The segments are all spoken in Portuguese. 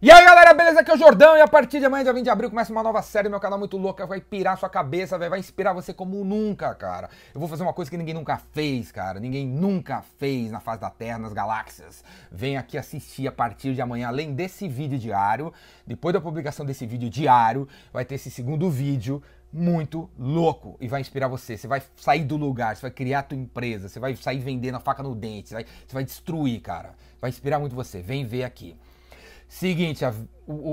E aí galera, beleza? Aqui é o Jordão e a partir de amanhã, dia 20 de abril, começa uma nova série no meu canal muito louca, vai pirar sua cabeça, véio, vai inspirar você como nunca, cara. Eu vou fazer uma coisa que ninguém nunca fez, cara. Ninguém nunca fez na face da Terra, nas galáxias. Vem aqui assistir a partir de amanhã, além desse vídeo diário, depois da publicação desse vídeo diário, vai ter esse segundo vídeo muito louco e vai inspirar você. Você vai sair do lugar, você vai criar a tua empresa, você vai sair vendendo a faca no dente, você vai, você vai destruir, cara. Vai inspirar muito você. Vem ver aqui. Seguinte, a,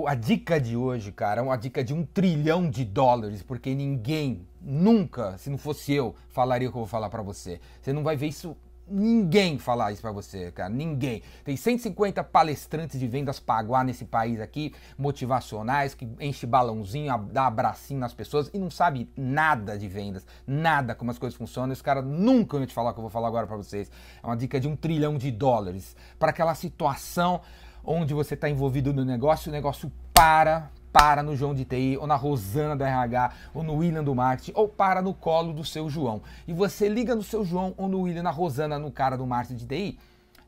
a dica de hoje, cara, é uma dica de um trilhão de dólares, porque ninguém, nunca, se não fosse eu, falaria o que eu vou falar para você. Você não vai ver isso ninguém falar isso para você, cara. Ninguém. Tem 150 palestrantes de vendas paguá nesse país aqui, motivacionais, que enche balãozinho, dá abracinho nas pessoas e não sabe nada de vendas, nada como as coisas funcionam. Esse cara nunca ia te falar o que eu vou falar agora para vocês. É uma dica de um trilhão de dólares para aquela situação onde você está envolvido no negócio, o negócio para, para no João de TI, ou na Rosana do RH, ou no William do marketing, ou para no colo do seu João. E você liga no seu João, ou no William, na Rosana, no cara do marketing de TI,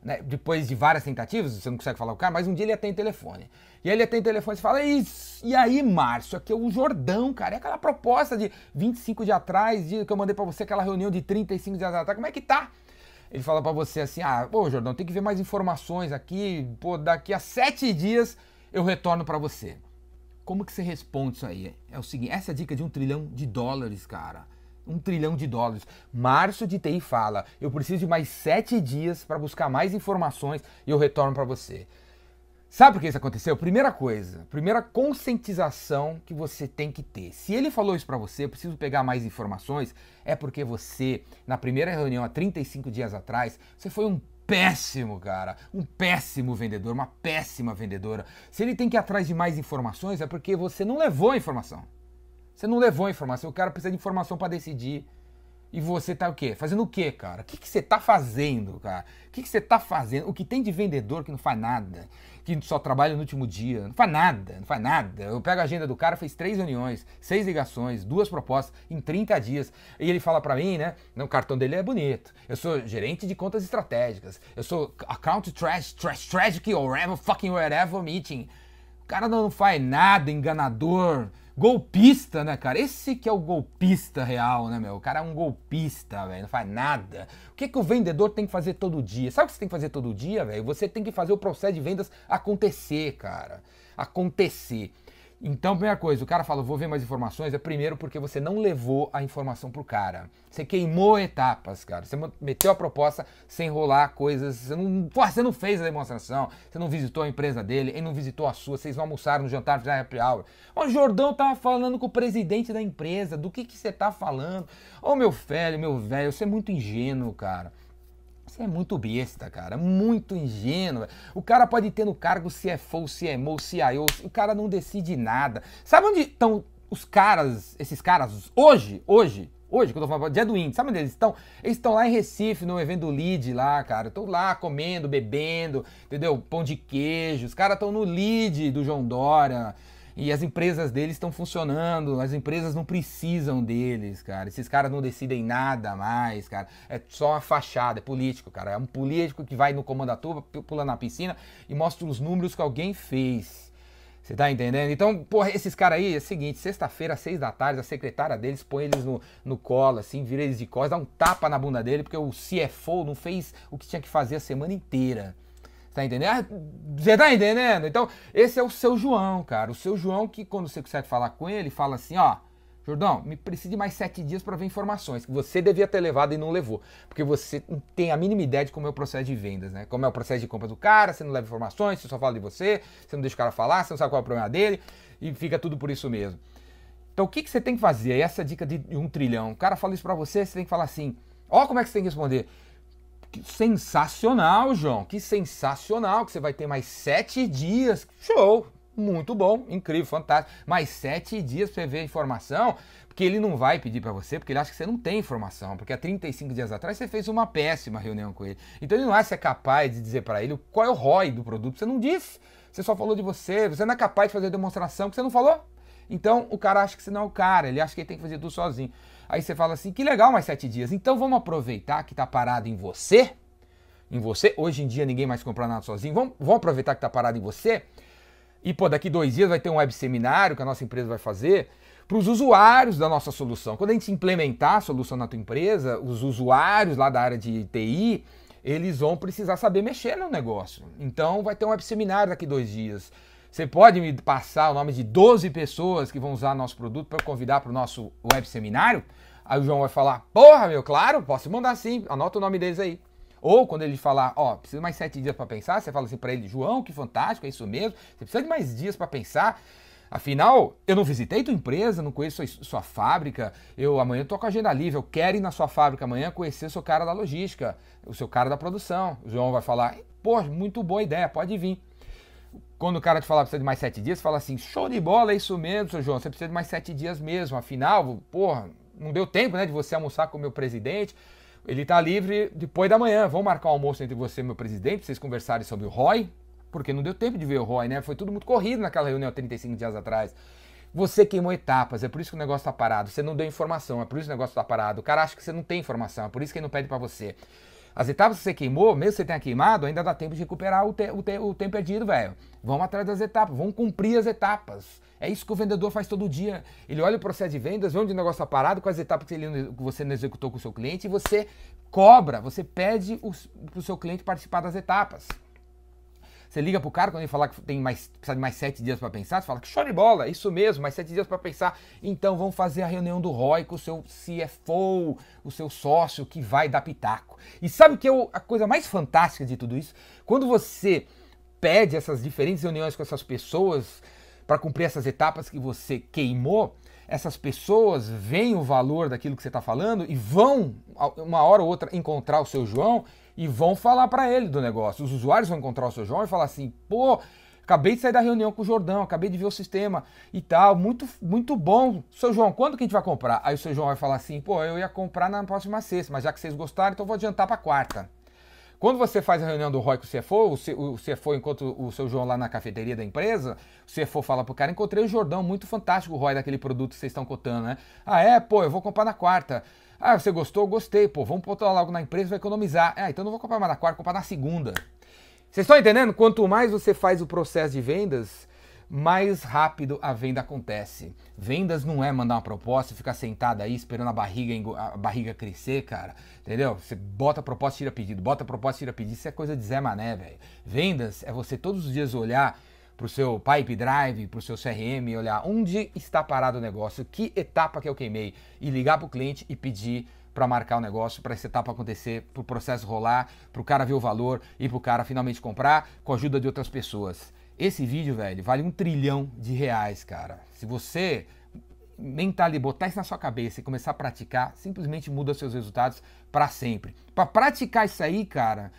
né? depois de várias tentativas, você não consegue falar com o cara, mas um dia ele atende telefone. E aí ele atende telefone e fala, e aí, Márcio, aqui é o Jordão, cara, é aquela proposta de 25 dias atrás, que eu mandei para você, aquela reunião de 35 dias atrás, como é que tá? Ele fala para você assim: ah, pô, Jordão, tem que ver mais informações aqui, pô, daqui a sete dias eu retorno para você. Como que você responde isso aí? É o seguinte: essa é a dica de um trilhão de dólares, cara. Um trilhão de dólares. Março de TI fala: eu preciso de mais sete dias para buscar mais informações e eu retorno para você. Sabe por que isso aconteceu? Primeira coisa, primeira conscientização que você tem que ter. Se ele falou isso para você, eu preciso pegar mais informações, é porque você, na primeira reunião há 35 dias atrás, você foi um péssimo, cara. Um péssimo vendedor, uma péssima vendedora. Se ele tem que ir atrás de mais informações, é porque você não levou a informação. Você não levou a informação. O cara precisa de informação para decidir. E você tá o quê? Fazendo o quê, cara? O que, que você tá fazendo, cara? O que, que você tá fazendo? O que tem de vendedor que não faz nada, que só trabalha no último dia, não faz nada, não faz nada. Eu pego a agenda do cara, fez três reuniões, seis ligações, duas propostas em 30 dias. E ele fala para mim, né? O cartão dele é bonito. Eu sou gerente de contas estratégicas. Eu sou account trash, trash, strategy, or whatever, fucking whatever meeting. Cara não faz nada, enganador golpista, né, cara? Esse que é o golpista real, né, meu? O cara é um golpista, velho, não faz nada. O que, que o vendedor tem que fazer todo dia? Sabe o que você tem que fazer todo dia, velho? Você tem que fazer o processo de vendas acontecer, cara. Acontecer. Então, primeira coisa, o cara fala, vou ver mais informações, é primeiro porque você não levou a informação pro cara. Você queimou etapas, cara. Você meteu a proposta sem enrolar coisas. Você não, você não fez a demonstração, você não visitou a empresa dele, ele não visitou a sua, vocês não almoçaram no jantar, fizeram happy hour. O Jordão tava falando com o presidente da empresa, do que, que você tá falando? Ô meu velho, meu velho, você é muito ingênuo, cara. Você é muito besta, cara. Muito ingênuo. O cara pode ter no cargo CFO, CMO, CIO. O cara não decide nada. Sabe onde estão os caras, esses caras, hoje, hoje, hoje, que eu tô falando, dia do índice, sabe onde eles estão? Eles estão lá em Recife, no evento Lead lá, cara. Estão lá comendo, bebendo, entendeu? Pão de queijo. Os caras estão no Lead do João Dória e as empresas deles estão funcionando, as empresas não precisam deles, cara. Esses caras não decidem nada mais, cara. É só uma fachada, é político, cara. É um político que vai no comando da turma, pula na piscina e mostra os números que alguém fez. Você tá entendendo? Então, porra, esses caras aí, é o seguinte, sexta-feira, às seis da tarde, a secretária deles põe eles no, no colo, assim, vira eles de costas, dá um tapa na bunda dele, porque o CFO não fez o que tinha que fazer a semana inteira. Tá entendendo? Ah, você tá entendendo? Então, esse é o seu João, cara. O seu João que, quando você consegue falar com ele, fala assim, ó, Jordão, me precisa de mais sete dias para ver informações que você devia ter levado e não levou. Porque você não tem a mínima ideia de como é o processo de vendas, né? Como é o processo de compra do cara, você não leva informações, você só fala de você, você não deixa o cara falar, você não sabe qual é o problema dele, e fica tudo por isso mesmo. Então o que, que você tem que fazer? Essa dica de um trilhão. O cara fala isso para você, você tem que falar assim, ó como é que você tem que responder. Que sensacional, João. Que sensacional que você vai ter mais sete dias. Show! Muito bom, incrível, fantástico. Mais sete dias para ver a informação, porque ele não vai pedir para você, porque ele acha que você não tem informação, porque há 35 dias atrás você fez uma péssima reunião com ele. Então ele não acha que é capaz de dizer para ele qual é o ROI do produto. Você não disse, você só falou de você, você não é capaz de fazer demonstração que você não falou. Então o cara acha que você não é o cara, ele acha que ele tem que fazer tudo sozinho. Aí você fala assim, que legal mais sete dias. Então vamos aproveitar que está parado em você, em você. Hoje em dia ninguém mais compra nada sozinho. Vamos, vamos aproveitar que está parado em você. E, pô, daqui dois dias vai ter um web seminário que a nossa empresa vai fazer para os usuários da nossa solução. Quando a gente implementar a solução na tua empresa, os usuários lá da área de TI, eles vão precisar saber mexer no negócio. Então vai ter um web seminário daqui dois dias. Você pode me passar o nome de 12 pessoas que vão usar nosso produto para convidar para o nosso web seminário? Aí o João vai falar, porra, meu, claro, posso mandar sim, anota o nome deles aí. Ou quando ele falar, ó, precisa mais sete dias para pensar, você fala assim para ele, João, que fantástico, é isso mesmo, você precisa de mais dias para pensar. Afinal, eu não visitei tua empresa, não conheço sua, sua fábrica. Eu amanhã tô com a agenda livre. Eu quero ir na sua fábrica amanhã conhecer o seu cara da logística, o seu cara da produção. O João vai falar: pô, muito boa ideia, pode vir. Quando o cara te falar que precisa de mais sete dias, fala assim: show de bola, é isso mesmo, seu João, você precisa de mais sete dias mesmo. Afinal, porra, não deu tempo né, de você almoçar com o meu presidente. Ele está livre depois da manhã. Vamos marcar um almoço entre você e meu presidente, pra vocês conversarem sobre o ROI, porque não deu tempo de ver o ROI, né? Foi tudo muito corrido naquela reunião 35 dias atrás. Você queimou etapas, é por isso que o negócio está parado. Você não deu informação, é por isso que o negócio está parado. O cara acha que você não tem informação, é por isso que ele não pede para você. As etapas que você queimou, mesmo que você tenha queimado, ainda dá tempo de recuperar o, te, o, te, o tempo perdido, velho. Vamos atrás das etapas, vamos cumprir as etapas. É isso que o vendedor faz todo dia. Ele olha o processo de vendas, vê onde o negócio está parado, as etapas que, ele, que você não executou com o seu cliente, e você cobra, você pede para o seu cliente participar das etapas. Você liga pro cara quando ele falar que tem mais, precisa de mais sete dias para pensar, você fala que show de bola, isso mesmo, mais sete dias para pensar. Então vamos fazer a reunião do ROI com o seu CFO, o seu sócio que vai dar pitaco. E sabe que é a coisa mais fantástica de tudo isso? Quando você pede essas diferentes reuniões com essas pessoas para cumprir essas etapas que você queimou, essas pessoas veem o valor daquilo que você está falando e vão, uma hora ou outra, encontrar o seu João e vão falar para ele do negócio. Os usuários vão encontrar o seu João e falar assim: pô, acabei de sair da reunião com o Jordão, acabei de ver o sistema e tal, muito, muito bom. Seu João, quando que a gente vai comprar? Aí o seu João vai falar assim: pô, eu ia comprar na próxima sexta, mas já que vocês gostaram, então vou adiantar para quarta. Quando você faz a reunião do ROI com o CFO, o CFO encontra o seu João lá na cafeteria da empresa, o CFO fala pro cara, encontrei o Jordão, muito fantástico o ROI daquele produto que vocês estão cotando, né? Ah, é? Pô, eu vou comprar na quarta. Ah, você gostou? Gostei. Pô, vamos botar logo na empresa, vai economizar. Ah, então não vou comprar mais na quarta, vou comprar na segunda. Vocês estão entendendo? Quanto mais você faz o processo de vendas, mais rápido a venda acontece. Vendas não é mandar uma proposta e ficar sentado aí esperando a barriga, a barriga crescer, cara. Entendeu? Você bota proposta, tira pedido, bota proposta, tira pedido. Isso é coisa de Zé Mané, velho. Vendas é você todos os dias olhar para o seu Pipe Drive, para o seu CRM olhar onde está parado o negócio, que etapa que eu queimei e ligar para o cliente e pedir para marcar o negócio, para essa etapa acontecer, para o processo rolar, para o cara ver o valor e para o cara finalmente comprar com a ajuda de outras pessoas. Esse vídeo, velho, vale um trilhão de reais, cara. Se você mental botar isso na sua cabeça e começar a praticar, simplesmente muda seus resultados para sempre. Para praticar isso aí, cara,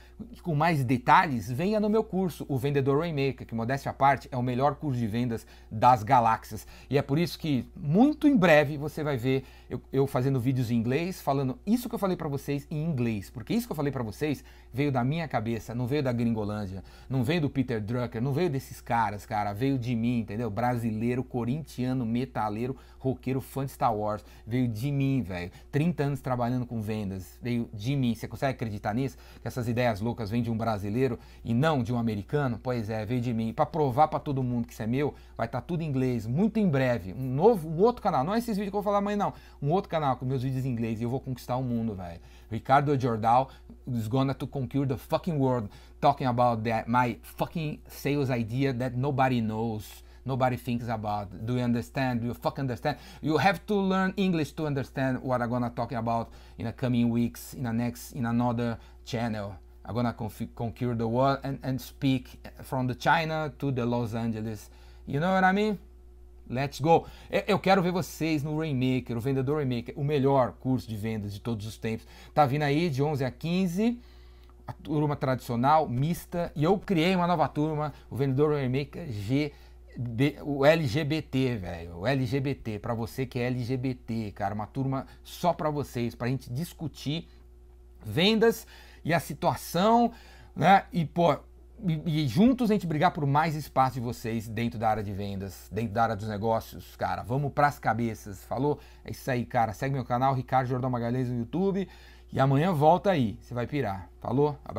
com mais detalhes, venha no meu curso, o Vendedor Rainmaker, que modéstia à parte é o melhor curso de vendas das galáxias. E é por isso que muito em breve você vai ver eu, eu fazendo vídeos em inglês, falando isso que eu falei para vocês em inglês, porque isso que eu falei para vocês veio da minha cabeça, não veio da Gringolândia, não veio do Peter Drucker, não veio desses caras, cara, veio de mim, entendeu? Brasileiro, corintiano, metaleiro, roqueiro, fã de Star Wars, veio de mim, velho. 30 anos trabalhando com vendas, veio de mim. Você consegue acreditar nisso? Que essas ideias loucas vêm de um brasileiro e não de um americano? Pois é, veio de mim. Para provar para todo mundo que isso é meu, vai estar tá tudo em inglês, muito em breve. Um novo, um outro canal. Não é esses vídeos que eu vou falar amanhã, não. Um outro canal com meus vídeos em inglês e eu vou conquistar o mundo, velho. Ricardo Jordal is gonna to conquer the fucking world talking about that my fucking sales idea that nobody knows nobody thinks about. Do you understand? Do you fuck understand? You have to learn English to understand what I'm gonna talk about in the coming weeks, in the next, in another channel. I'm gonna conquer the world and, and speak from the China to the Los Angeles. You know what I mean? Let's go! Eu quero ver vocês no Rainmaker, o Vendedor Rainmaker, o melhor curso de vendas de todos os tempos. Tá vindo aí de 11 a 15, a turma tradicional, mista, e eu criei uma nova turma, o Vendedor Rainmaker G o LGBT, velho, o LGBT, para você que é LGBT, cara, uma turma só para vocês, pra gente discutir vendas e a situação, né? E pô, e, e, juntos a gente brigar por mais espaço de vocês dentro da área de vendas, dentro da área dos negócios, cara. Vamos pras cabeças, falou? É isso aí, cara. Segue meu canal, Ricardo Jordão Magalhães no YouTube. E amanhã volta aí, você vai pirar. Falou?